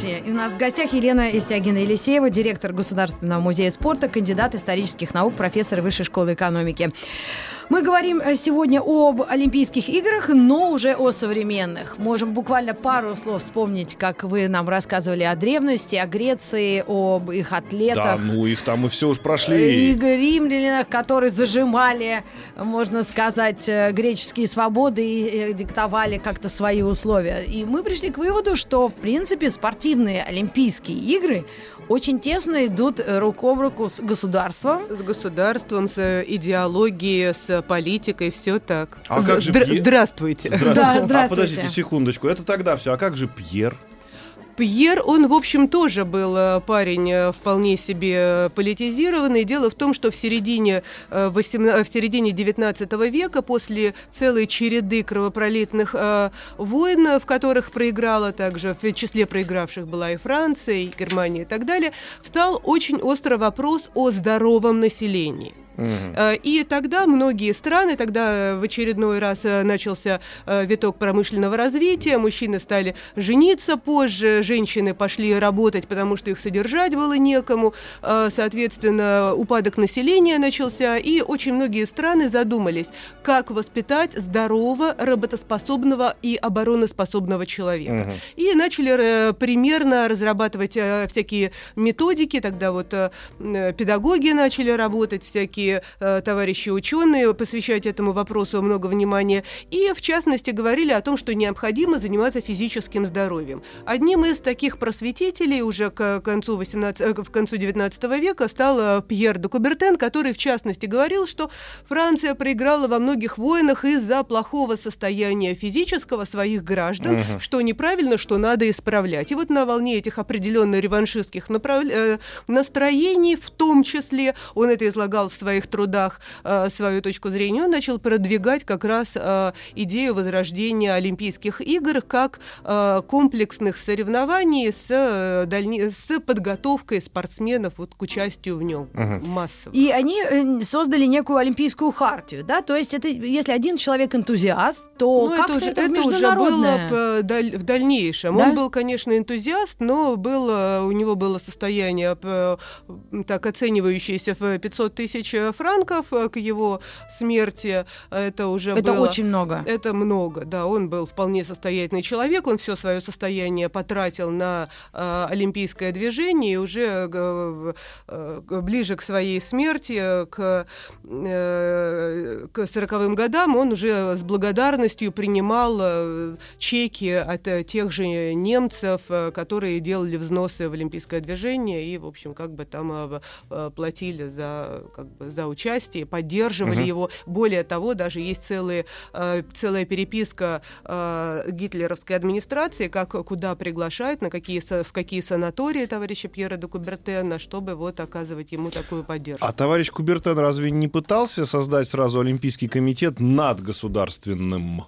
Спорте. И у нас в гостях Елена Истягина Елисеева, директор Государственного музея спорта, кандидат исторических наук, профессор Высшей школы экономики. Мы говорим э, сегодня об Олимпийских играх, но уже о современных. Можем буквально пару слов вспомнить, как вы нам рассказывали о древности, о Греции, об их атлетах. Да, ну их там мы все уж прошли. И римлянах, которые зажимали, можно сказать, э, греческие свободы и э, диктовали как-то свои условия. И мы пришли к выводу, что, в принципе, спортивные Олимпийские игры очень тесно идут рук об руку с государством. С государством, с идеологией, с политикой, все так. А как же Здра- Пье- Здравствуйте. Здравствуйте. Да, А здравствуйте. подождите секундочку, это тогда все. А как же Пьер? Пьер, он, в общем, тоже был э, парень э, вполне себе э, политизированный. Дело в том, что в середине, э, 18 в середине 19 века, после целой череды кровопролитных войн, в которых проиграла также, в числе проигравших была и Франция, и Германия и так далее, встал очень острый вопрос о здоровом населении. Э, И тогда многие страны, тогда в очередной раз э, начался э, виток промышленного развития, мужчины стали жениться позже, женщины пошли работать, потому что их содержать было некому, соответственно, упадок населения начался, и очень многие страны задумались, как воспитать здорового, работоспособного и обороноспособного человека. Мгм. И начали примерно разрабатывать всякие методики. Тогда вот педагоги начали работать, всякие э, товарищи ученые, посвящать этому вопросу много внимания. И, в частности, говорили о том, что необходимо заниматься физическим здоровьем. Одним из таких просветителей уже к концу, 18, э, к концу 19 века стал э, Пьер де Кубертен, который, в частности, говорил, что Франция проиграла во многих войнах из-за плохого состояния физического своих граждан, Мгм. что неправильно, что надо исправлять. И вот на волне этих определенно реваншистских направ- э, настроений, в том числе, он это излагал в своих трудах, э, свою точку зрения, он начал продвигать как раз э, идею возрождения Олимпийских игр как э, комплексных соревнований с, дальне- с подготовкой спортсменов вот, к участию в нем Мгм. массово. И они создали некую олимпийскую хартию, да? То есть это если один человек энтузиаст, то Ну, как-то это, уже, это, это уже было в дальнейшем. Да? Он был, конечно, энтузиаст, но было, у него было состояние, так оценивающееся в 500 тысяч франков э, к его смерти. Это уже Это было... очень много. Это много, да. Он был вполне состоятельный человек, он все свое состояние потратил на э, олимпийское движение, и уже э, э, ближе к своей смерти, э, к, э, к 40-м годам, он уже с благодарностью принимал э, чеки от э, тех же немцев, э, которые делали взносы в олимпийское движение и, в общем, как бы там э, э, платили за, как бы, за участие, поддерживали Мгм. его. Более того, даже есть целые, э, целая переписка э, гитлеровской администрации, как куда приглашают, на какие, в какие санатории товарища Пьера де Кубертена, чтобы вот оказывать ему такую поддержку. А товарищ Кубертен разве не пытался создать сразу Олимпийский комитет над государственным?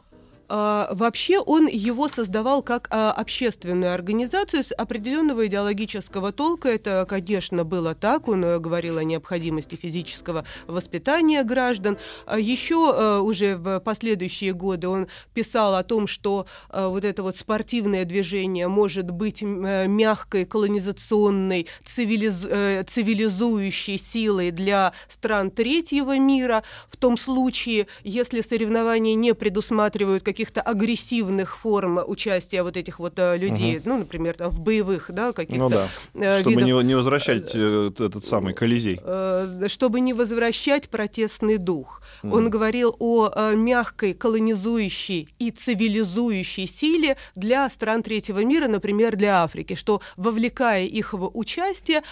А, вообще он его создавал как а, общественную организацию с определенного идеологического толка. Это, конечно, было так. Он э, говорил о необходимости физического воспитания граждан. А еще э, уже в последующие годы он писал о том, что э, вот это вот спортивное движение может быть мягкой, колонизационной, цивилиз- цивилизующей силой для стран третьего мира в том случае, если соревнования не предусматривают каких-то агрессивных форм участия вот этих вот э, людей, ну, например, там, в боевых, да, каких-то Ну да, э, чтобы видов, не, не возвращать э, т- этот самый Колизей. чтобы не возвращать протестный дух. Мгм. Он говорил о мягкой колонизующей и цивилизующей силе для стран третьего мира, например, для Африки, что вовлекая их в участие,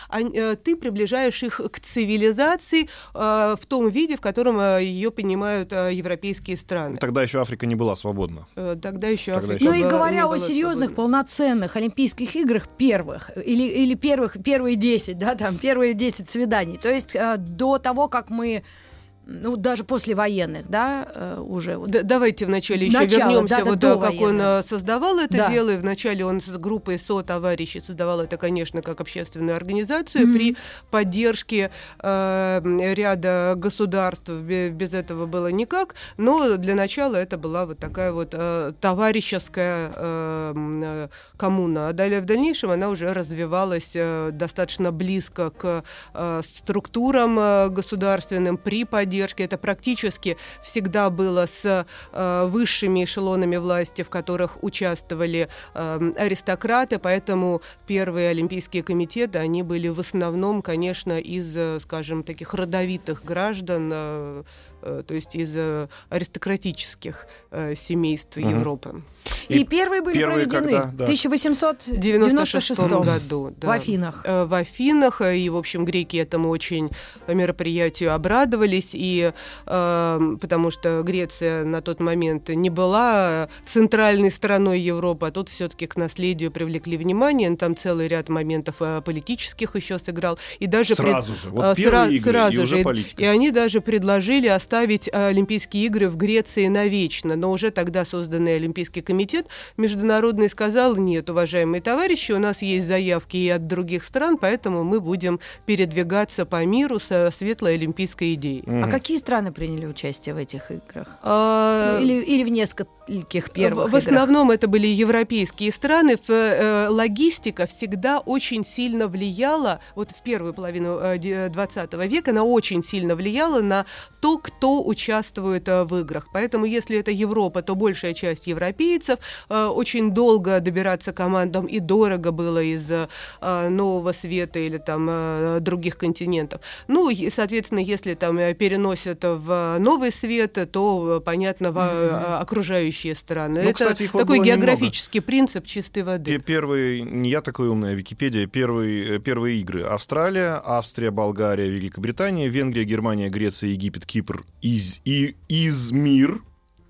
ты приближаешь их к цивилизации в том виде, в котором ее понимают европейские страны. Тогда еще Африка не была свободна. Э, Тогда еще Тогда Африка Ну и говоря о серьезных, свободна. полноценных Олимпийских играх первых, или, или первых, первые 10, да, там, первые 10 свиданий. То есть э, до того, как мы ну, даже послевоенных, да, э, уже. Да, давайте вначале еще Начало, вернемся, да, да, вот, до как он военных. э, создавал это Да. дело. И вначале он с группой со-товарищей создавал это, конечно, как общественную организацию Мгм. при поддержке э, ряда государств. Бе- Без этого было никак. Но для начала это была вот такая вот э, товарищеская э, э, коммуна. А далее в дальнейшем она уже развивалась э, достаточно близко к э, структурам э, государственным при поддержке. Это практически всегда было с э, высшими эшелонами власти, в которых участвовали э, аристократы, поэтому первые олимпийские комитеты, они были в основном, конечно, из, э, скажем, таких родовитых граждан, э, то есть из э, аристократических э, семейств Мгм. Европы. И, И первые были первые проведены когда, в да. 1896 96 году. да. в Афинах. Э, в Афинах, э, и, в общем, греки этому очень э, мероприятию обрадовались, и э, потому что Греция на тот момент не была центральной страной Европы, а тут все-таки к наследию привлекли внимание, там целый ряд моментов э, политических еще сыграл, и даже пред- Сразу же. э, Вот сра- игры, сразу и уже же. политика. И они даже предложили оставить э, Олимпийские игры в Греции навечно. Но уже тогда созданный Олимпийский комитет международный сказал, нет, уважаемые товарищи, у нас есть заявки и от других стран, поэтому мы будем передвигаться по миру со светлой олимпийской идеей. А Мгм. какие страны приняли участие в этих играх? А, Ну, или, или в нескольких первых в играх? основном это были европейские страны. В, э, логистика всегда очень сильно влияла, вот в первую половину э, де- 20 века, она очень сильно влияла на то, кто участвует э, в играх. Поэтому, если это Европа, то большая часть европейцев. Э, очень долго добираться командам и дорого было из э, Нового Света или там других континентов. Ну, и, соответственно, если там переносят в Новый Свет, то, понятно, в окружающие страны. Ну, Это кстати, такой было немного. географический принцип чистой воды. Первые, не я такой умный, а Википедия, первые, первые игры. Австралия, Австрия, Болгария, Великобритания, Венгрия, Германия, Греция, Египет, Кипр, Из, и, Измир,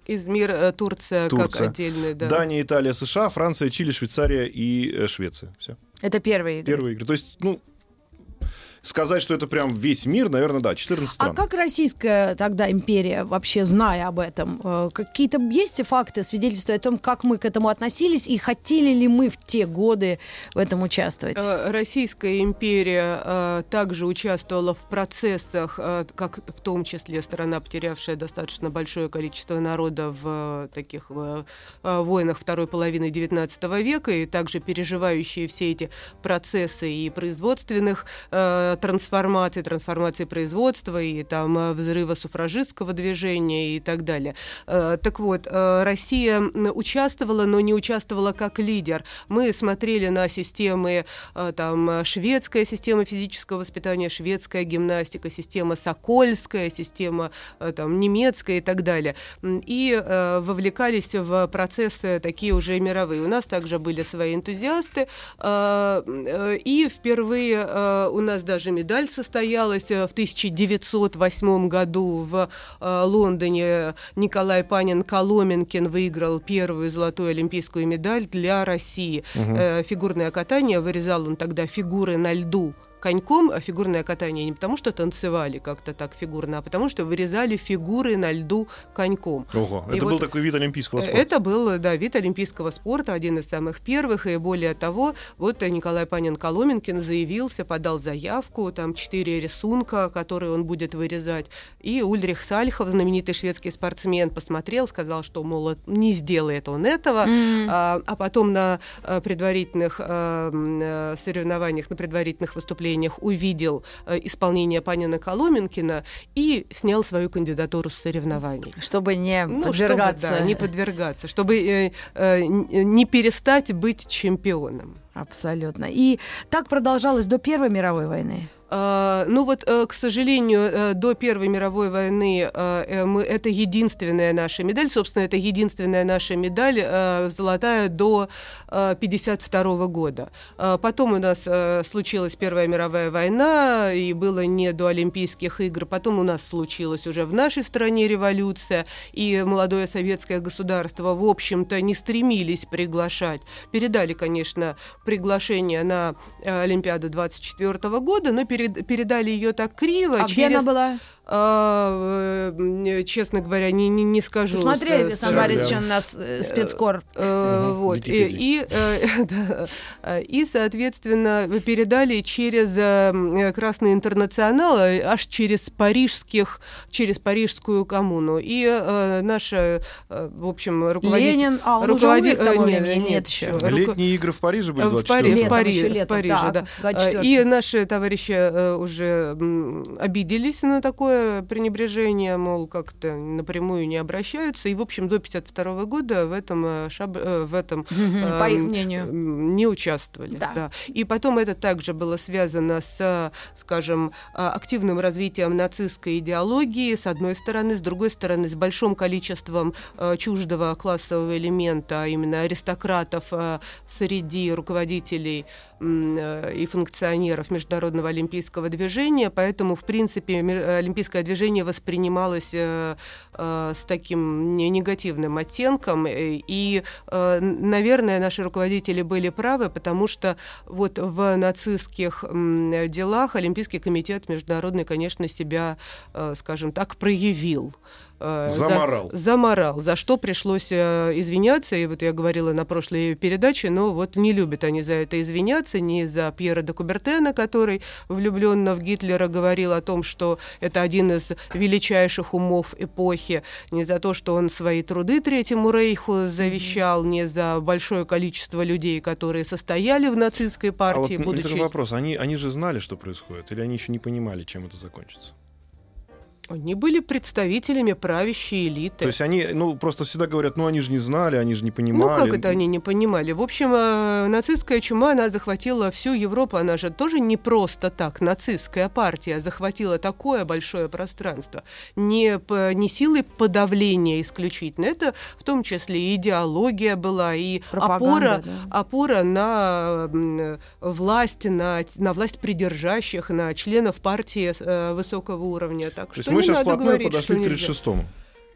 Измир, э, Турция, как Турция. отдельный, да. Дания, Италия, США, Франция, Чили, Швейцария и э, Швеция. Все. Это первые игры. Первые игры. То есть, ну, сказать, что это прям весь мир, наверное, да, 14 А стран. как Российская тогда империя, вообще зная об этом, э, какие-то есть факты, свидетельства о том, как мы к этому относились и хотели ли мы в те годы в этом участвовать? Э, Российская империя э, также участвовала в процессах, как в том числе страна, потерявшая достаточно большое количество народа в таких войнах второй половины XIX века, и также переживающие все эти процессы и производственных э, трансформаций, трансформации производства и там э, взрыва суфражистского движения и так далее. Э, Так вот, э, Россия участвовала, но не участвовала как лидер. Мы смотрели на системы, там, шведская система физического воспитания, шведская гимнастика, система сокольская, система там, немецкая и так далее. И вовлекались в процессы такие уже мировые. У нас также были свои энтузиасты. И впервые у нас даже медаль состоялась э, в 1908 году в э, Лондоне. Николай Панин Коломенкин выиграл первую золотую олимпийскую медаль для России. Э, Фигурное катание вырезал он тогда фигуры на льду коньком, а фигурное катание не потому, что танцевали как-то так фигурно, а потому, что вырезали фигуры на льду коньком. Ого, И это вот был такой вид олимпийского спорта. Это был, да, вид олимпийского спорта, один из самых первых, и более того, вот Николай Панин Коломенкин заявился, подал заявку, там четыре рисунка, которые он будет вырезать, и Ульрих Сальхов, знаменитый шведский спортсмен, посмотрел, сказал, что, мол, не сделает он этого, М. а, а потом на а, предварительных а, соревнованиях, на предварительных выступлениях увидел а, исполнение Панина Коломенкина и снял свою кандидатуру с соревнований. Чтобы не Ну, подвергаться. чтобы, да, не подвергаться, чтобы э, э, не перестать быть чемпионом. Абсолютно. И так продолжалось до Первой мировой войны. А, ну вот, э, к сожалению, э, до Первой мировой войны э, мы, это единственная наша медаль, собственно, это единственная наша медаль золотая до 1952 года. А Потом у нас случилась Первая мировая война, и было не до Олимпийских игр. Потом у нас случилась уже в нашей стране революция, и молодое советское государство, в общем-то, не стремились приглашать. Передали, конечно, приглашение на Олимпиаду 24 года, но перед- передали ее так криво. А где она через- была? А, э, честно говоря, не, не, не скажу. Смотрели, да. Борисович, у нас э, спецкор. Э, Мгм, Вот. И, и, э, да, э, и, соответственно, вы передали через э, м, Красный интернационал, э, аж через парижских, через парижскую коммуну. И э, наша, э, в общем, руководитель... Ленин, а он руководи- уже умер э, нет, нет, Нет еще. Летние игры в Париже были В 24 Пари- в Летом, Париже, еще в летом, Париже, так, да. 24. И наши товарищи э, уже обиделись на такое пренебрежение, мол, как-то напрямую не обращаются. И, в общем, до 52 года в этом, э, шаб- э, в этом Мгм, По их эм, мнению. не участвовали. Да. Да. И потом это также было связано с, скажем, активным развитием нацистской идеологии, с одной стороны, с другой стороны, с большим количеством э, чуждого классового элемента, а именно аристократов э, среди руководителей э, и функционеров Международного олимпийского движения, поэтому, в принципе, ме- олимпийское движение воспринималось э, э, с таким не- негативным оттенком, э, и, наверное, наши руководители были правы, потому что вот в нацистских делах Олимпийский комитет международный, конечно, себя, скажем так, проявил. Э, за- Заморал. заморал, за что пришлось э, извиняться. И вот я говорила на прошлой передаче, но вот не любят они за это извиняться, ни за Пьера де Кубертена, который влюбленно в Гитлера говорил о том, что это один из величайших умов эпохи, не за то, что он свои труды Третьему Рейху завещал, не за большое количество людей, которые состояли в нацистской А вот партии, будучи... это же вопрос. Они, они же знали, что происходит, или они еще не понимали, чем это закончится? Они были представителями правящей элиты. То есть они, ну, просто всегда говорят, ну, они же не знали, они же не Ну, понимали. как это они не понимали? В общем, э, нацистская чума, она захватила всю Европу. Она же тоже не просто так, нацистская партия, захватила такое большое пространство. Не, не силой подавления исключительно. Это в том числе и идеология была, и Пропаганда, опора, да. опора на власть, на, на власть придержащих, на членов партии э, высокого уровня. Так То есть что не сейчас ну, вплотную говорить, подошли к нельзя. 36-му.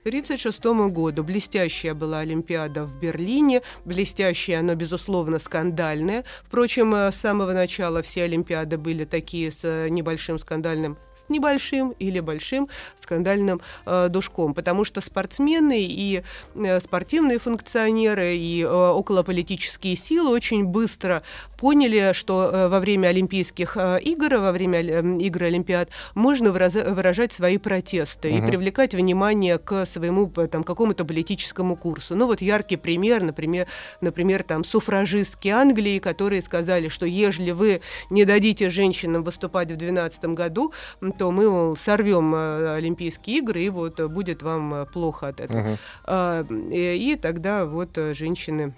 1936 году блестящая была Олимпиада в Берлине, блестящая, но, безусловно, скандальная. Впрочем, э, с самого начала все Олимпиады были такие с э, небольшим скандальным с небольшим или большим скандальным э, душком, потому что спортсмены и э, спортивные функционеры и э, околополитические силы очень быстро поняли, что э, во время Олимпийских э, игр, во время э, игр Олимпиад можно выражать свои протесты и Мгм. привлекать внимание к своему там, какому-то политическому курсу. Ну вот яркий пример, например, например там суфражистки Англии, которые сказали, что ежели вы не дадите женщинам выступать в 2012 году, то мы мол, сорвем Олимпийские игры, и вот будет вам плохо от этого. А, И, и тогда вот женщины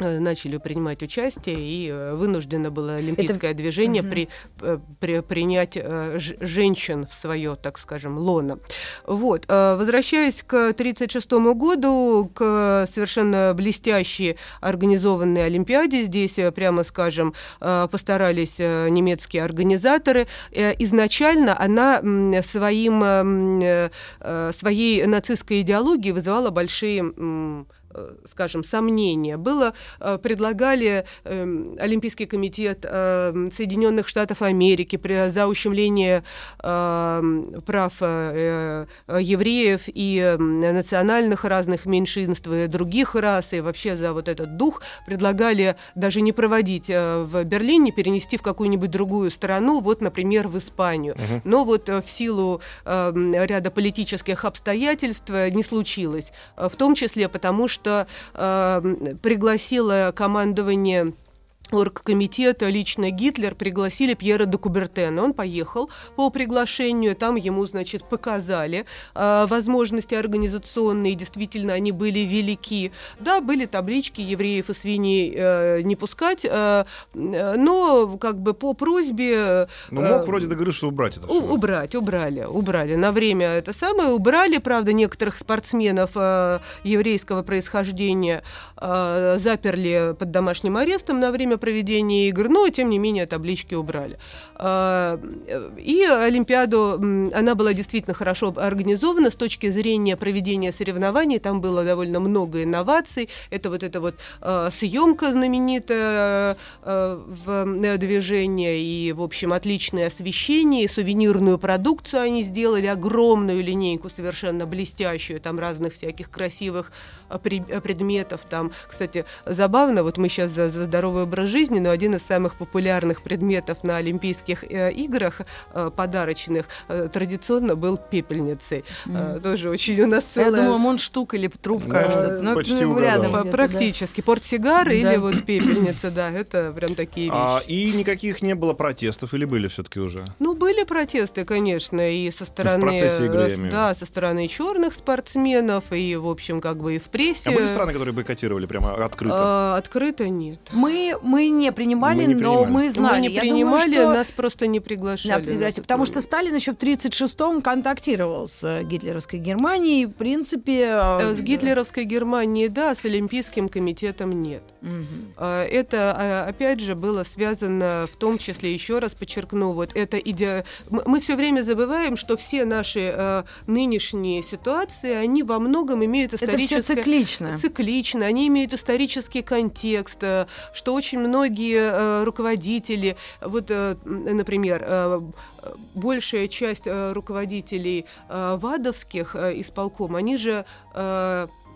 начали принимать участие, и э, вынуждено было олимпийское движение Мгм. при, э, при- принять э, ж- женщин в свое, так скажем, лоно. Вот. э, Возвращаясь к 1936 году, к совершенно блестящей организованной Олимпиаде, здесь, э, прямо скажем, э, постарались э, немецкие организаторы. Э, Изначально она своим, э, э, своей нацистской идеологией вызывала большие э, скажем, сомнения. Было, э, предлагали э, Олимпийский комитет э, Соединенных Штатов Америки при- за ущемление э, прав э, э, евреев и э, национальных разных меньшинств и других рас, и вообще за вот этот дух предлагали даже не проводить э, в Берлине, перенести в какую-нибудь другую страну, вот, например, в Испанию. Но вот э, в силу э, ряда политических обстоятельств э, не случилось. Э, В том числе потому, что э, м, пригласило командование оргкомитета лично Гитлер пригласили Пьера де Кубертена. Он поехал по приглашению, там ему, значит, показали э, возможности организационные, действительно, они были велики. Да, были таблички евреев и свиней э, не пускать, э, э, но как бы по просьбе... Ну, э, мог вроде договориться, что убрать это всё. убрать, убрали, убрали. На время это самое убрали, правда, некоторых спортсменов э, еврейского происхождения э, заперли под домашним арестом на время проведения игр, но, тем не менее, таблички убрали. А, и Олимпиаду, она была действительно хорошо организована. С точки зрения проведения соревнований, там было довольно много инноваций, это вот эта вот съемка знаменитая в движении и, в общем, отличное освещение, и сувенирную продукцию они сделали, огромную линейку совершенно блестящую, там разных всяких красивых предметов, там, кстати, забавно, вот мы сейчас за, за здоровый образ жизни, но один из самых популярных предметов на Олимпийских э, играх э, подарочных э, традиционно был пепельницей. Mm. Э, тоже очень у нас целая... Я думала, монштук или трубка. Да, что-то. Ну, почти ну, рядом. Практически. Да. Портсигар да. или вот пепельница, да, это прям такие а, вещи. А, и никаких не было протестов или были все-таки уже? Ну, были протесты, конечно, и со стороны... В процессе игры, я Да, со стороны черных спортсменов, и, в общем, как бы и в прессе. А были страны, которые бойкотировали прямо открыто? А, открыто нет. Мы, мы не принимали, мы не но мы знали. Мы не Я принимали, думаю, что... нас просто не приглашали. Да, пригласили, потому что Сталин еще в 1936-м контактировал с гитлеровской Германией. В принципе... Э, с гитлеровской Германией, да, с Олимпийским комитетом нет. Угу. Это, а, опять же, было связано в том числе, еще раз подчеркну, вот это иде... Мы все время забываем, что все наши э, нынешние ситуации, они во многом имеют историческое... Это все циклично. Циклично. Они имеют исторический контекст, э, что очень многие э, руководители, вот, э, например, э, большая часть руководителей ВАДовских исполком, они же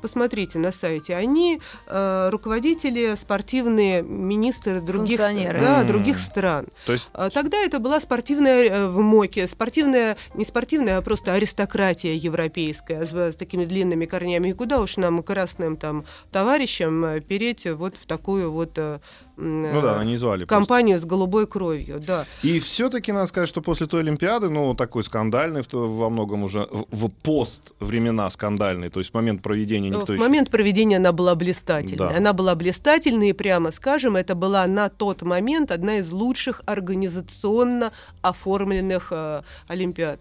посмотрите на сайте, они э, руководители, спортивные министры других, да, mm. других стран. То есть... А, тогда это была спортивная э, в МОКе, спортивная, не спортивная, а просто аристократия европейская с, с такими длинными корнями. И куда уж нам, красным там товарищам, переть вот в такую вот э, ну да, они звали. Компанию просто. с голубой кровью, да. И все-таки надо сказать, что после той Олимпиады, ну, такой скандальный, во многом уже в пост времена скандальный, то есть в момент проведения никто В еще... момент проведения она была блистательной. Да. Она была блистательной, и прямо скажем, это была на тот момент одна из лучших организационно оформленных э, Олимпиад.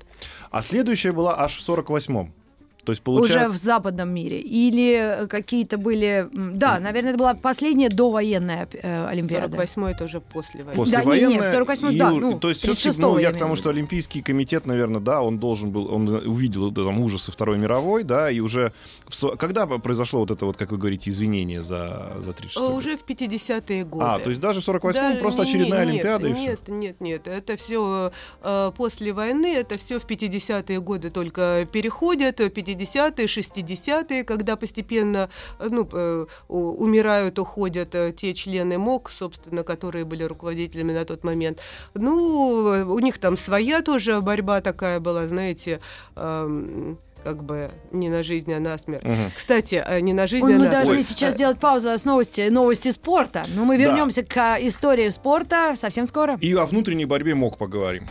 А следующая была аж в 48-м. То есть получается... Уже в западном мире. Или какие-то были... Да, наверное, это была последняя довоенная э, Олимпиада. 48-й это уже после войны. После да, не, не, 48-й, да. Ну, то есть все-таки, ну, я к тому, что Олимпийский комитет, наверное, да, он должен был, он увидел да, там ужасы Второй мировой, да, и уже... В, когда произошло вот это вот, как вы говорите, извинение за, за 36 год? Уже в 50-е годы. А, то есть даже в 48-м просто очередная нет, Олимпиада нет, и Нет, все? нет, нет, это все э, после войны, это все в 50-е годы только переходят, 50-е, 60 60-е, когда постепенно э, ну, э, умирают, уходят э, те члены МОК, собственно, которые были руководителями на тот момент. Ну, у них там своя тоже борьба такая была, знаете, эм, как бы не на жизнь, а на смерть. Угу. Кстати, не на жизнь, Ой, а мы на должны смерть. сейчас сделать паузу с новости, новости спорта. Но мы вернемся да. к истории спорта совсем скоро. И о внутренней борьбе МОК поговорим.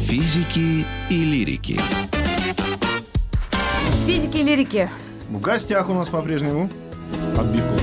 Физики и лирики. Физики и лирики. В гостях у нас по-прежнему отбивку.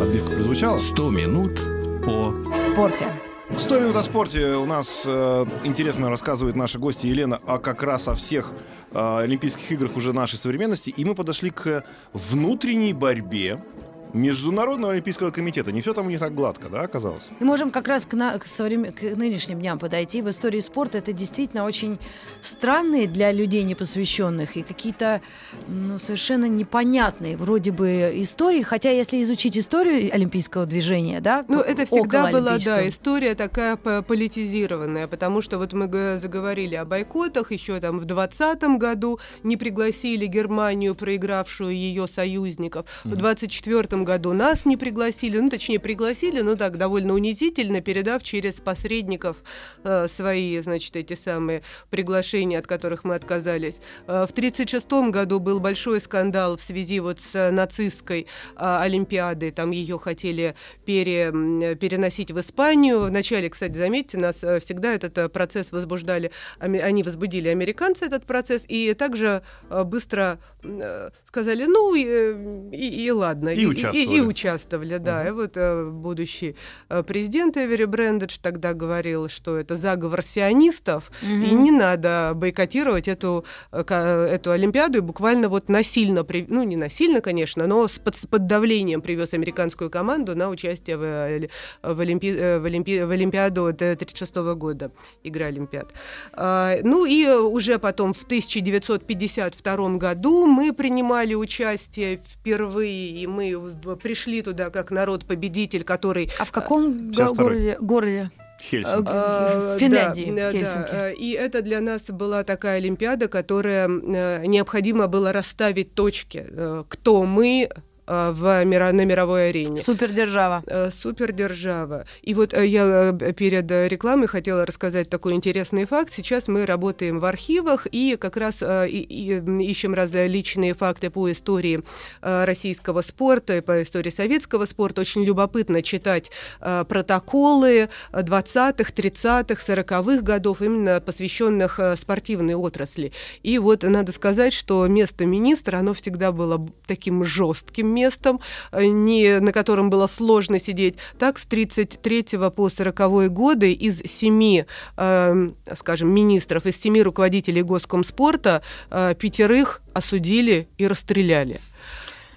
Отбивка прозвучала. 100 минут по спорте. 100 минут о спорте. У нас э, интересно рассказывает наша гостья Елена а как раз о всех э, Олимпийских играх уже нашей современности. И мы подошли к внутренней борьбе Международного олимпийского комитета. Не все там у них так гладко, да, оказалось? И можем как раз к, на, к, современ... к нынешним дням подойти. В истории спорта это действительно очень странные для людей непосвященных и какие-то ну, совершенно непонятные вроде бы истории. Хотя если изучить историю олимпийского движения, да, ну это всегда была, да, история такая политизированная, потому что вот мы заговорили о бойкотах еще там в 20 году не пригласили Германию, проигравшую ее союзников. Mm-hmm. В 24 году нас не пригласили, ну, точнее, пригласили, но так, довольно унизительно, передав через посредников э, свои, значит, эти самые приглашения, от которых мы отказались. Э, в 1936 году был большой скандал в связи вот с нацистской э, Олимпиадой, там ее хотели пере, переносить в Испанию. Вначале, кстати, заметьте, нас э, всегда этот э, процесс возбуждали, они возбудили американцы этот процесс, и также э, быстро сказали, ну и, и, и ладно. И, и участвовали. И, и участвовали, да. И вот э, будущий э, президент Эвери Брендедж тогда говорил, что это заговор сионистов, и не надо бойкотировать эту, э, эту Олимпиаду, и буквально вот насильно, при- ну не насильно, конечно, но с под, с под давлением привез американскую команду на участие в, э, в, Олимпи- э, в, Олимпи- в Олимпиаду 1936 года, игры Олимпиад. А, Ну и э, уже потом в 1952 году мы принимали участие впервые, и мы в- пришли туда как народ-победитель, который А в каком го- 52-й. городе? городе? Хельсинки. а, В Финляндии, да, Хельсинки. да, э, и это для нас была такая Олимпиада, которая э, необходимо было расставить точки, э, кто мы э, в мира, на мировой арене. Супердержава. Э, Супердержава. И вот э, я э, перед э, рекламой хотела рассказать такой интересный факт. Сейчас мы работаем в архивах и как раз э, и- и, м, ищем различные факты по истории э, российского спорта и по истории советского спорта. Очень любопытно читать э, протоколы 20-х, 30-х, 40-х годов, именно посвященных э, спортивной отрасли. И вот надо сказать, что место министра, оно всегда было таким жестким местом, э, не, на котором было сложно сидеть. Так, с 33 по 40 годы из семи, э, скажем, министров, из семи руководителей госкомспорта э, пятерых осудили и расстреляли.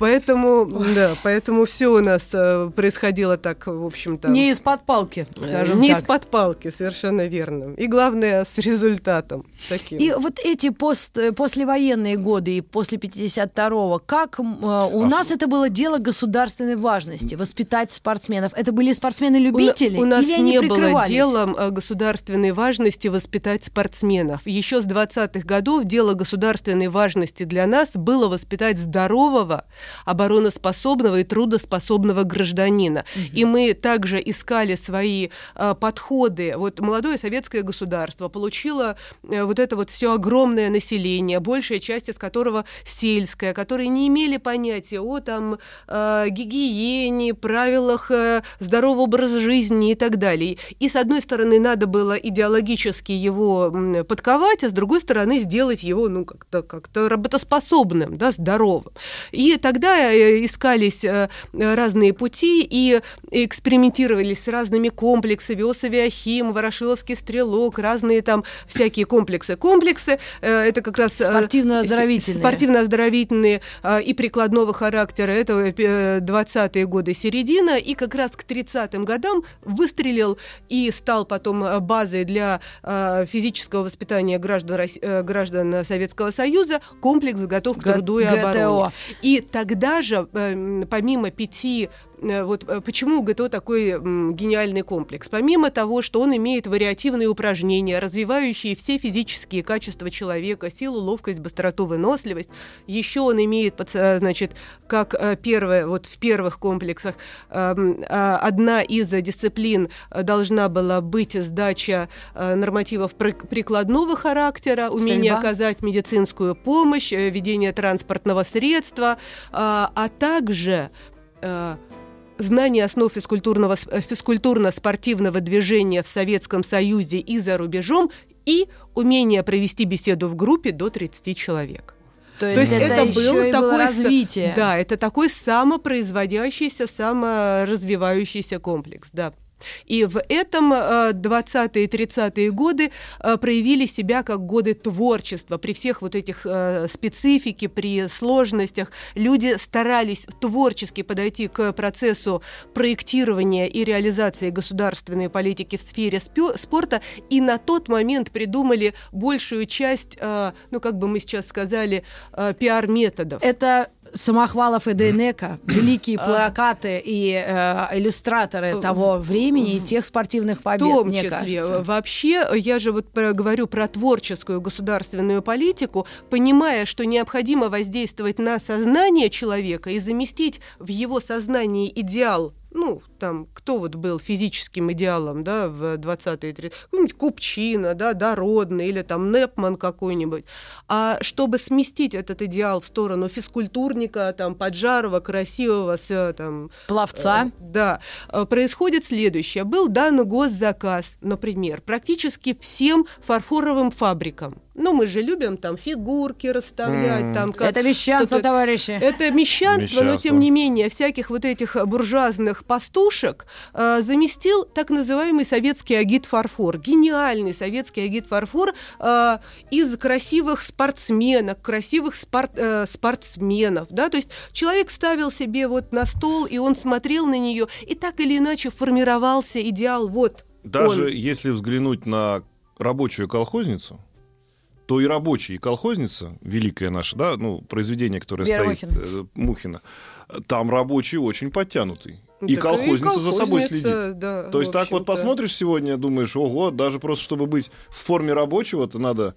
Поэтому, да, поэтому все у нас э, происходило так, в общем-то. Не из-под палки, скажем не так. из-под палки, совершенно верно. И главное, с результатом таким. И вот эти пост, э, послевоенные годы и после 52-го, как э, у А нас с- это было дело государственной важности, воспитать спортсменов? Это были спортсмены-любители У, у нас или они не было делом э, государственной важности воспитать спортсменов. Еще с 20-х годов дело государственной важности для нас было воспитать здорового, обороноспособного и трудоспособного гражданина. И мы также искали свои э, подходы. Вот молодое советское государство получило э, вот это вот все огромное население, большая часть из которого сельская, которые не имели понятия о там э, гигиене, правилах э, здорового образа жизни и так далее. И с одной стороны надо было идеологически его подковать, а с другой стороны сделать его ну как-то как-то работоспособным, да, здоровым. И тогда э, искались э, разные пути и экспериментировались с разными комплексами, Осавиахим, Ворошиловский стрелок, разные там всякие комплексы. Комплексы э, это как раз Спортивно-оздоровительные. спортивно-оздоровительные и прикладного характера. Это э, 20-е годы середина. И как раз к 30-м годам выстрелил и стал потом базой для физического воспитания граждан, граждан Советского Союза комплекс готов к труду и ГТО. обороне. И тогда же, э, помимо пяти вот э, почему у ГТО такой гениальный комплекс? Помимо того, что он имеет вариативные упражнения, развивающие все физические качества человека, силу, ловкость, быстроту, выносливость, еще он имеет, э, значит, как э, первое, вот в первых комплексах, эм, а, одна из дисциплин э, должна была быть сдача э, нормативов прик- прикладного характера, умение Стрельба. оказать медицинскую помощь, э, ведение транспортного средства, а также э, знание основ физкультурного, э, физкультурно-спортивного движения в Советском Союзе и за рубежом и умение провести беседу в группе до 30 человек. То есть, это, еще и было с- развитие. Да, это такой самопроизводящийся, саморазвивающийся комплекс, да. И в этом э, 20-е и 30-е годы э, проявили себя как годы творчества. При всех вот этих э, специфике, при сложностях люди старались творчески подойти к процессу проектирования и реализации государственной политики в сфере спорта, и на тот момент придумали большую часть, э, ну как бы мы сейчас сказали, э, пиар-методов. Это Самохвалов и Дейнека, великие плакаты и э, иллюстраторы того времени и тех спортивных В побед, том мне числе. кажется. Вообще, я же вот говорю про творческую государственную политику, понимая, что необходимо воздействовать на сознание человека и заместить в его сознании идеал ну, там, кто вот был физическим идеалом, да, в 20-е 30 какой-нибудь Купчина, да, Дородный или там Непман какой-нибудь. А чтобы сместить этот идеал в сторону физкультурника, там, Поджарова, красивого, с, там... Пловца. Э, да. Э, происходит следующее. Был дан госзаказ, например, практически всем фарфоровым фабрикам. Ну, мы же любим там фигурки расставлять, М. там как Это мещанство, товарищи. это мещанство, но Мещанство. тем не менее всяких вот этих буржуазных пастушек э, заместил так называемый советский агит-фарфор. Гениальный советский агит-фарфор э, из красивых спортсменок, красивых спорт- э, спортсменов. Да? То есть человек ставил себе вот на стол, и он смотрел на нее, и так или иначе формировался идеал вот Даже он. если взглянуть на рабочую колхозницу, то и рабочая, и колхозница, великая наша, да, ну, произведение, которое Вера стоит, э, Мухина, там рабочий очень подтянутый. И Так колхозница за собой следит. да, То есть так вот посмотришь сегодня, думаешь, ого, даже просто чтобы быть в форме рабочего-то надо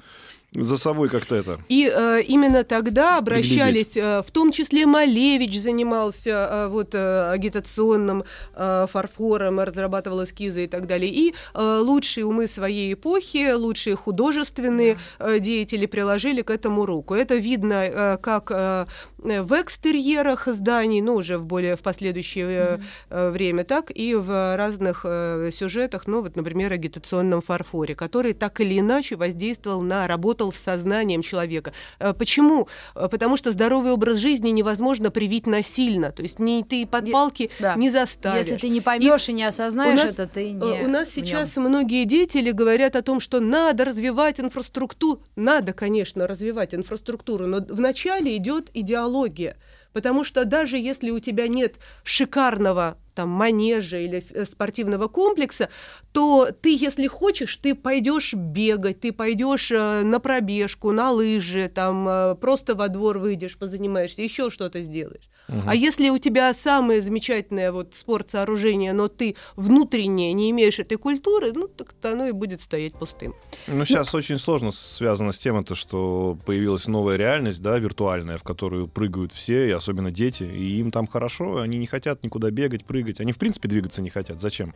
за собой как-то это. И э, именно тогда обращались, э, в том числе Малевич занимался э, вот э, агитационным э, фарфором, разрабатывал эскизы и так далее. И э, лучшие умы своей эпохи, лучшие художественные э, деятели приложили к этому руку. Это видно э, как э, в экстерьерах зданий, ну уже в более в последующее э, э, время, так и в разных э, сюжетах, ну вот, например, агитационном фарфоре, который так или иначе воздействовал на, работал с сознанием человека. Э, Почему? Э, Потому что здоровый образ жизни невозможно привить насильно, то есть не ты под палки да. не заставишь. Если ты не поймешь и, не осознаешь нас, это, ты Э, не У нас сейчас многие деятели говорят о том, что надо развивать инфраструктуру. Надо, конечно, развивать инфраструктуру, но вначале идет идеология. Потому что даже если у тебя нет шикарного там манежа или спортивного комплекса, то ты, если хочешь, ты пойдешь бегать, ты пойдешь э, на пробежку, на лыжи, там э, просто во двор выйдешь, позанимаешься, еще что-то сделаешь. А если у тебя самое замечательное вот спорт сооружение, но ты внутренне не имеешь этой культуры, ну так оно и будет стоять пустым. Ну, сейчас очень сложно связано с тем, это, что появилась новая реальность, да, виртуальная, в которую прыгают все, и особенно дети, и им там хорошо, они не хотят никуда бегать, прыгать. Они, в принципе, двигаться не хотят. Зачем?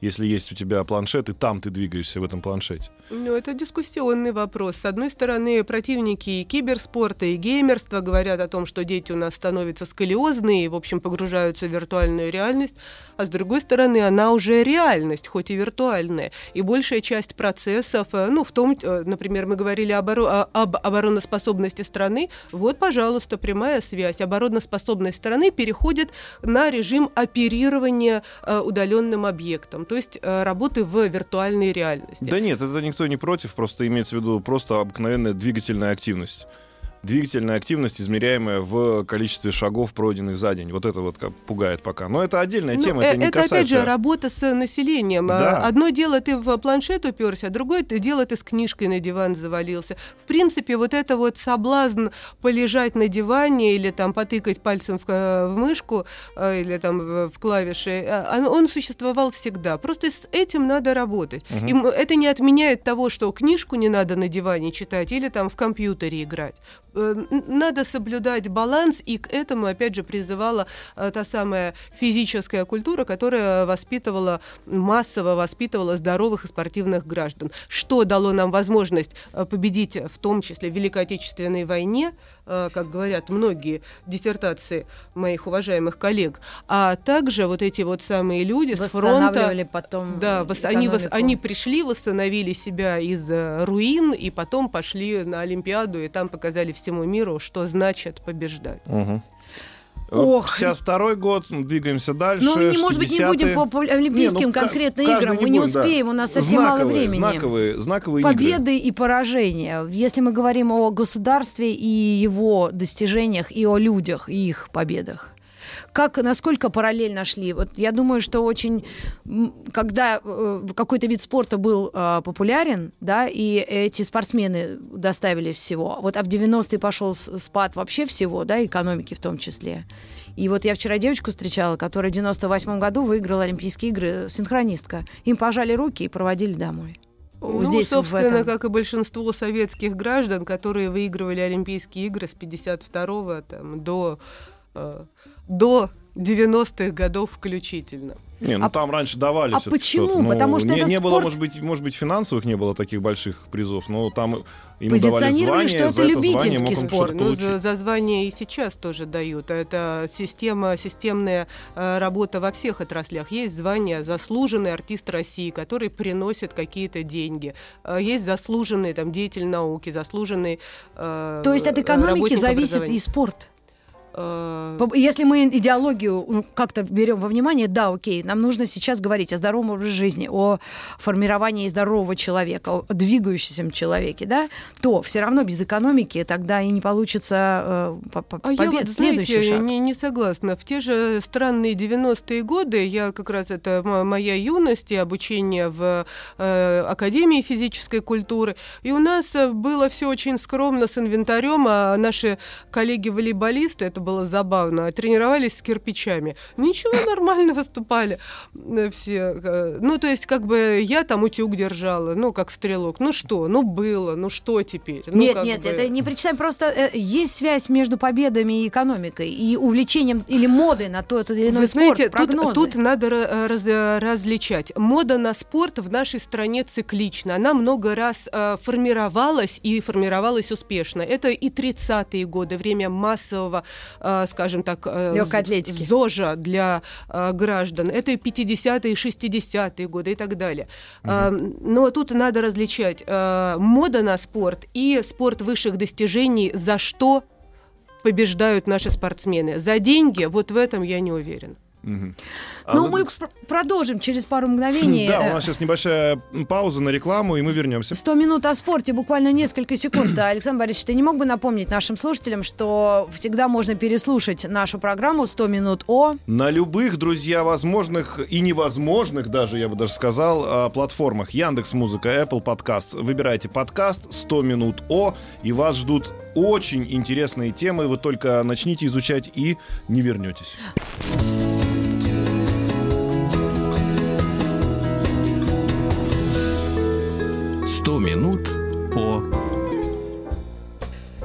Если есть у тебя планшет, и там ты двигаешься в этом планшете. Ну, это дискуссионный вопрос. С одной стороны, противники и киберспорта, и геймерства говорят о том, что дети у нас становятся сколиозные и, в общем, погружаются в виртуальную реальность, а с другой стороны, она уже реальность, хоть и виртуальная. И большая часть процессов, э, ну, в том, э, например, мы говорили оборо- об обороноспособности страны, вот, пожалуйста, прямая связь. Обороноспособность страны переходит на режим оперирования э, удаленным объектом, то есть э, работы в виртуальной реальности. Да нет, это никто не против, просто имеется в виду просто обыкновенная двигательная активность. Двигательная активность, измеряемая в количестве шагов, пройденных за день. Вот это вот как пугает пока. Но это отдельная Ну, тема, э, это не опять касается... же работа с населением. А, Да. Одно дело ты в планшет уперся, а другое дело ты с книжкой на диван завалился. В принципе, вот это вот соблазн полежать на диване или там потыкать пальцем в, э, в мышку э, или там в, клавиши, э, он, он существовал всегда. Просто с этим надо работать. Мгм. И это не отменяет того, что книжку не надо на диване читать или там в компьютере играть. Э, Надо соблюдать баланс, и к этому, опять же, призывала э, та самая физическая культура, которая воспитывала, массово воспитывала здоровых и спортивных граждан. Что дало нам возможность э, победить, в том числе в Великой Отечественной войне, как говорят многие диссертации моих уважаемых коллег, а также вот эти вот самые люди с фронта... Потом Да, вос- они, вос- они пришли, восстановили себя из э, руин, и потом пошли на Олимпиаду, и там показали всему миру, что значит побеждать. Мгм. Ох. 52 год, ну, двигаемся дальше. Ну, не, может быть, не 60-е. будем по по олимпийским Не, ну, конкретно играм. не Мы не будем, да. успеем, у нас совсем мало Знаковые, времени. Знаковые, знаковые игры. Победы и поражения. Если мы говорим о государстве и его достижениях, и о людях, и их победах. Как, насколько параллельно шли? Вот я думаю, что очень, когда э, какой-то вид спорта был э, популярен, да, и эти спортсмены доставили всего, вот а в 90-е пошел спад вообще всего, да, экономики в том числе. И вот я вчера девочку встречала, которая в 98 году выиграла Олимпийские игры, синхронистка. Им пожали руки и проводили домой. Ну, Здесь, собственно, как и большинство советских граждан, которые выигрывали Олимпийские игры с 52 там, до, э, до 90-х годов включительно. Не, ну А- там раньше давали а почему? что-то. Ну, Потому что не, этот не было, спорт- может быть, может быть, финансовых не было таких больших призов, но там ему давали звание, что это за это звание любительский мог он спорт. Ну, за, за звание и сейчас тоже дают. Это система, системная э, работа во всех отраслях. Есть звание заслуженный артист России, который приносит какие-то деньги. Э, есть заслуженный там деятель науки, заслуженный. э, То есть от экономики работник зависит и спорт. Э, Если мы идеологию ну, как-то берем во внимание, да, окей, нам нужно сейчас говорить о здоровом образе жизни, о формировании здорового человека, о двигающемся человеке, да, то все равно без экономики тогда и не получится э, по- по- А я побед. вот, Следующий знаете, шаг. Не, не согласна. В те же странные 90-е годы, я как раз это мо- моя юность и обучение в э, Академии физической культуры, и у нас э, было все очень скромно с инвентарем, а наши коллеги-волейболисты, это было забавно, тренировались с кирпичами. Ничего, нормально выступали э, все. э, Ну, то есть, как бы я там утюг держала, ну, как стрелок. Ну что, ну было, ну что теперь? Ну, нет, нет, бы- это не причитаем, просто э, есть связь между победами и экономикой, и увлечением или модой на тот или иной Вы спорт, знаете, тут, прогнозы. тут надо ра- раз- э, различать. Мода на спорт в нашей стране циклична. Она много раз э, формировалась и формировалась успешно. Это и 30-е годы, время массового, э, скажем так, э. ЗОЖа для э, граждан. Это и 50-е, и 60-е годы и так далее. Э, но тут надо различать э, мода на спорт и спорт высших достижений, за что побеждают наши спортсмены. За деньги, вот в этом я не уверена. А, Ну, ну, мы пр- продолжим через пару мгновений. Да, у Э, нас сейчас небольшая пауза на рекламу, и мы вернемся. 100 минут о спорте, буквально несколько секунд. А, Александр Борисович, ты не мог бы напомнить нашим слушателям, что всегда можно переслушать нашу программу «100 минут о...» На любых, друзья, возможных и невозможных, даже я бы даже сказал, а, платформах Яндекс Музыка, Apple Podcast. Выбирайте подкаст 100 минут О, и вас ждут очень интересные темы. Вы только начните изучать и не вернетесь. 100 минут по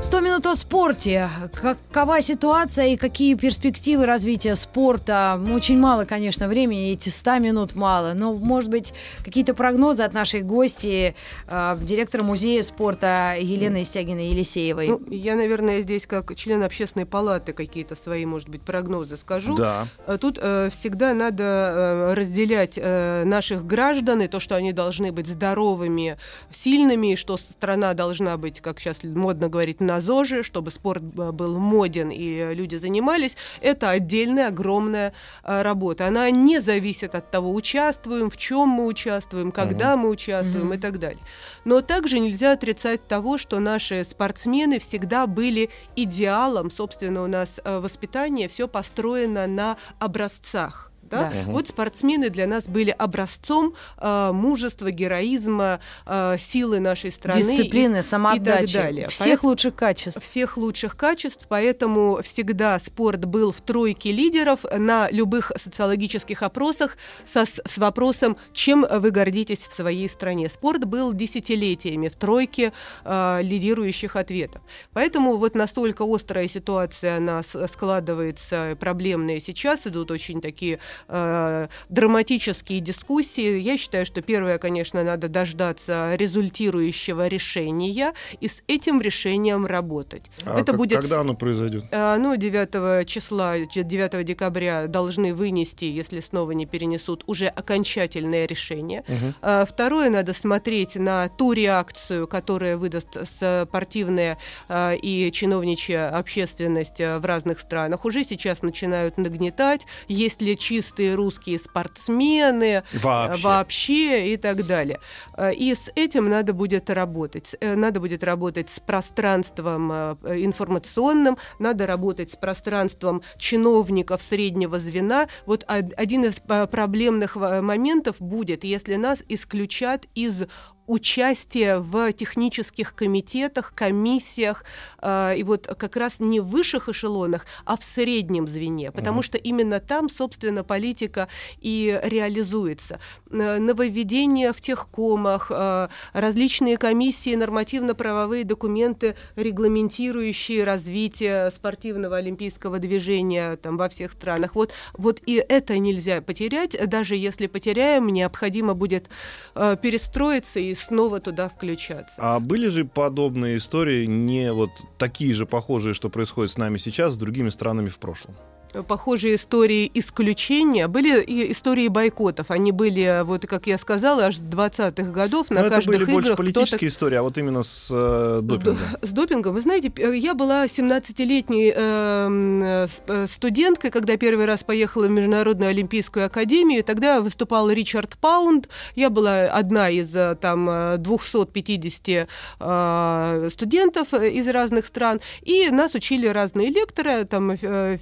100 минут о спорте. Какова ситуация и какие перспективы развития спорта? Очень мало, конечно, времени, эти 100 минут мало. Но, может быть, какие-то прогнозы от нашей гости, э, директора музея спорта Елены Истягиной Елисеевой. Ну, я, наверное, здесь как член общественной палаты какие-то свои, может быть, прогнозы скажу. Да. Э, Тут э, всегда надо э, разделять э, наших граждан и то, что они должны быть здоровыми, сильными, и что страна должна быть, как сейчас модно говорить, на ЗОЖе, чтобы спорт э, был моден и люди занимались. Это отдельная огромная э, работа. Она не зависит от того, участвуем, в чем мы участвуем, когда мы участвуем Мгм. и так далее. Но также нельзя отрицать того, что наши спортсмены всегда были идеалом. Собственно, у нас э, воспитание все построено на образцах. Да? Да. Мгм. Вот спортсмены для нас были образцом э, мужества, героизма, э, силы нашей страны. и- Дисциплины, самоотдачи, далее. всех Поэт- лучших качеств. всех лучших качеств, поэтому всегда спорт был в тройке лидеров на любых социологических опросах со, с вопросом, чем вы гордитесь в своей стране. Спорт был десятилетиями в тройке э, лидирующих ответов. Поэтому вот настолько острая ситуация она с- складывается, проблемная сейчас, идут очень такие э, драматические дискуссии. Я считаю, что первое, конечно, надо дождаться результирующего решения и с этим решением работать. А Это как- будет когда оно произойдет? Э, Ну, 9 числа, ч- 9 декабря должны вынести, если снова не перенесут, уже окончательное решение. Э, Второе, надо смотреть на ту реакцию, которая выдаст спортивная э, и чиновничья общественность в разных странах. Уже сейчас начинают нагнетать, есть ли чистые русские спортсмены, Вообще. вообще и так далее. Э, И с этим надо будет работать. Э, Надо будет работать с пространством э, информационным, надо работать с пространством чиновников среднего звена. Вот од- один из проблемных моментов будет, если нас исключат из участие в технических комитетах, комиссиях, э, и вот как раз не в высших эшелонах, а в среднем звене, потому mm что именно там, собственно, политика и реализуется. Э, нововведения в техкомах, э, различные комиссии, нормативно-правовые документы, регламентирующие развитие спортивного олимпийского движения там, во всех странах. Вот, вот и это нельзя потерять, даже если потеряем, необходимо будет э, перестроиться и снова туда включаться. А были же подобные истории, не вот такие же похожие, что происходит с нами сейчас, с другими странами в прошлом? Похожие истории исключения. Были и истории бойкотов. Они были, вот как я сказала, аж с 20-х годов на Но каждых это были играх. больше политические истории, а вот именно с э, допингом. С, с допингом. Вы знаете, я была 17-летней э, э, студенткой, когда первый раз поехала в Международную Олимпийскую Академию. Тогда выступал Ричард Паунд. Я была одна из э, там 250 э, э, студентов из разных стран. И нас учили разные лекторы, там, э,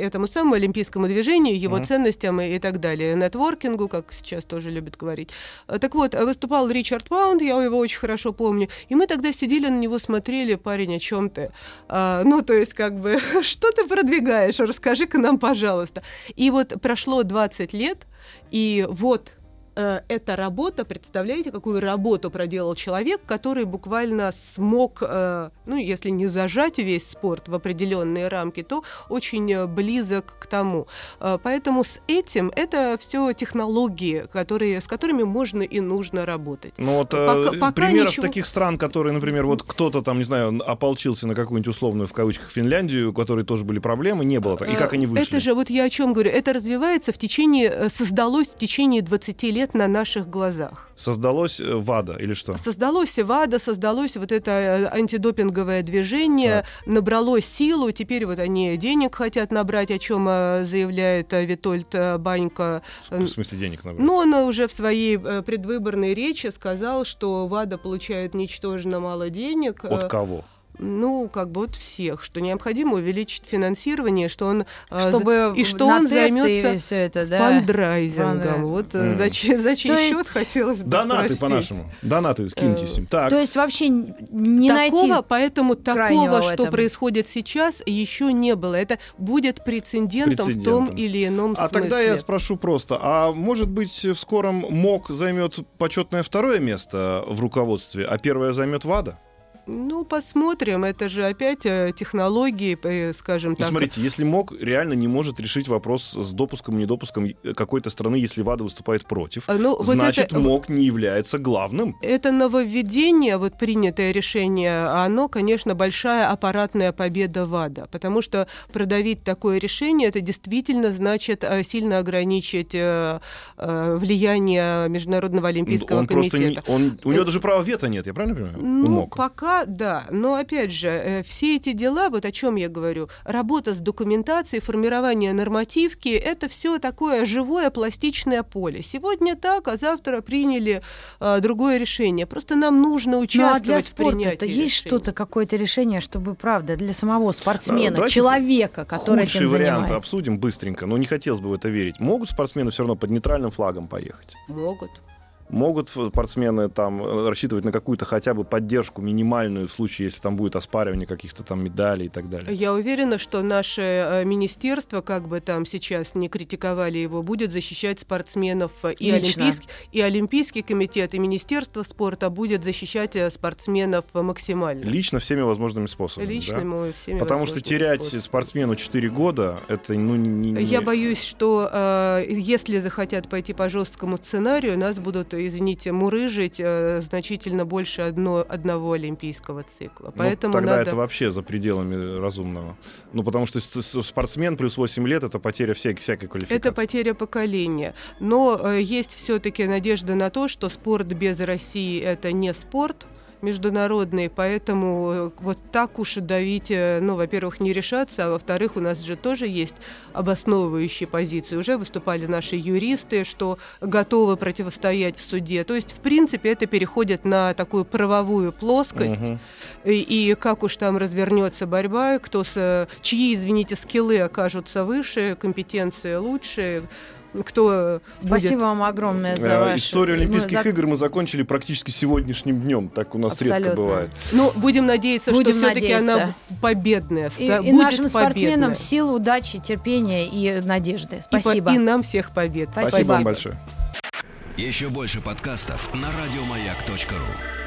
этому самому олимпийскому движению, его mm-hmm. ценностям и, и так далее, нетворкингу, как сейчас тоже любят говорить. А, так вот, выступал Ричард Паунд, я его очень хорошо помню, и мы тогда сидели на него, смотрели, парень, о чем ты? А, ну, то есть, как бы, что ты продвигаешь, расскажи-ка нам, пожалуйста. И вот прошло 20 лет, и вот Э, эта работа, представляете, какую работу проделал человек, который буквально смог, э, ну, если не зажать весь спорт в определенные рамки, то очень близок к тому. Э, поэтому с этим это все технологии, которые, с которыми можно и нужно работать. Ну вот пока, пока примеров ничего... таких стран, которые, например, вот кто-то там, не знаю, ополчился на какую-нибудь условную в кавычках Финляндию, у которой тоже были проблемы, не было. И как они вышли? Это же вот я о чем говорю. Это развивается в течение, создалось в течение 20 лет лет на наших глазах. Создалось э, ВАДА или что? Создалось ВАДА, создалось вот это э, антидопинговое движение, да. набрало силу, теперь вот они денег хотят набрать, о чем э, заявляет Витольд Банько. В смысле денег набрать? Ну, он уже в своей предвыборной речи сказал, что ВАДА получает ничтожно мало денег. От кого? Ну, как бы вот всех, что необходимо увеличить финансирование, что он а, Чтобы и что он займется все это, да? фандрайзингом. Фандрайзинг. Вот мм. за, чей, за чей счет есть... хотелось бы Донаты по-нашему. Донаты скиньтесь им. Так. То есть вообще не такого, найти Поэтому такого, что происходит сейчас, еще не было. Это будет прецедентом, прецедентом. в том или ином а смысле. А тогда я спрошу просто, а может быть в скором МОК займет почетное второе место в руководстве, а первое займет ВАДА? Ну, посмотрим. Это же опять э, технологии, э, скажем ну, так. смотрите, если МОК реально не может решить вопрос с допуском и недопуском э, какой-то страны, если ВАДА выступает против, а, ну, значит, вот это, МОК не является главным. Это нововведение, вот принятое решение, оно, конечно, большая аппаратная победа ВАДА, потому что продавить такое решение, это действительно значит сильно ограничить влияние Международного олимпийского он комитета. Просто он, у него даже права вето нет, я правильно понимаю? Ну, пока да, но опять же, э, все эти дела, вот о чем я говорю, работа с документацией, формирование нормативки, это все такое живое пластичное поле. Сегодня так, а завтра приняли а, другое решение. Просто нам нужно участвовать ну, а для спорта в принятии есть что-то, какое-то решение, чтобы, правда, для самого спортсмена, Давайте человека, который этим занимается. варианты обсудим быстренько, но не хотелось бы в это верить. Могут спортсмены все равно под нейтральным флагом поехать? Могут. Могут спортсмены там э, рассчитывать на какую-то хотя бы поддержку минимальную в случае, если там будет оспаривание каких-то там медалей и так далее? Я уверена, что наше э, министерство, как бы там сейчас не критиковали его, будет защищать спортсменов и олимпийский, и олимпийский комитет, и министерство спорта будет защищать э, спортсменов максимально. Лично всеми возможными способами. Лично да? всеми Потому что терять способами. спортсмену 4 года, это ну не, не... Я боюсь, что э, если захотят пойти по жесткому сценарию, нас будут извините, мурыжить э, значительно больше одно, одного олимпийского цикла. Ну, Поэтому тогда надо... это вообще за пределами разумного. Ну, потому что спортсмен плюс 8 лет — это потеря всякой, всякой квалификации. Это потеря поколения. Но э, есть все-таки надежда на то, что спорт без России — это не спорт, международные, поэтому э, вот так уж давить, э, ну, во-первых, не решаться, а во-вторых, у нас же тоже есть обосновывающие позиции. Уже выступали наши юристы, что готовы противостоять в суде. То есть, в принципе, это переходит на такую правовую плоскость. Угу. И, и как уж там развернется борьба, кто с, чьи, извините, скиллы окажутся выше, компетенции лучше, кто Спасибо будет... вам огромное за Э, ваш... Историю мы Олимпийских за- игр мы закончили практически сегодняшним днем. Так у нас редко Абсолютно. бывает. Ну, будем надеяться, Будем что все-таки она надеяться. победная. И, ста- и будет нашим спортсменам победная. сил, удачи, терпения и надежды. И по- Спасибо. И, нам всех побед. Спасибо. Спасибо вам большое. Еще больше подкастов на радиомаяк.ру.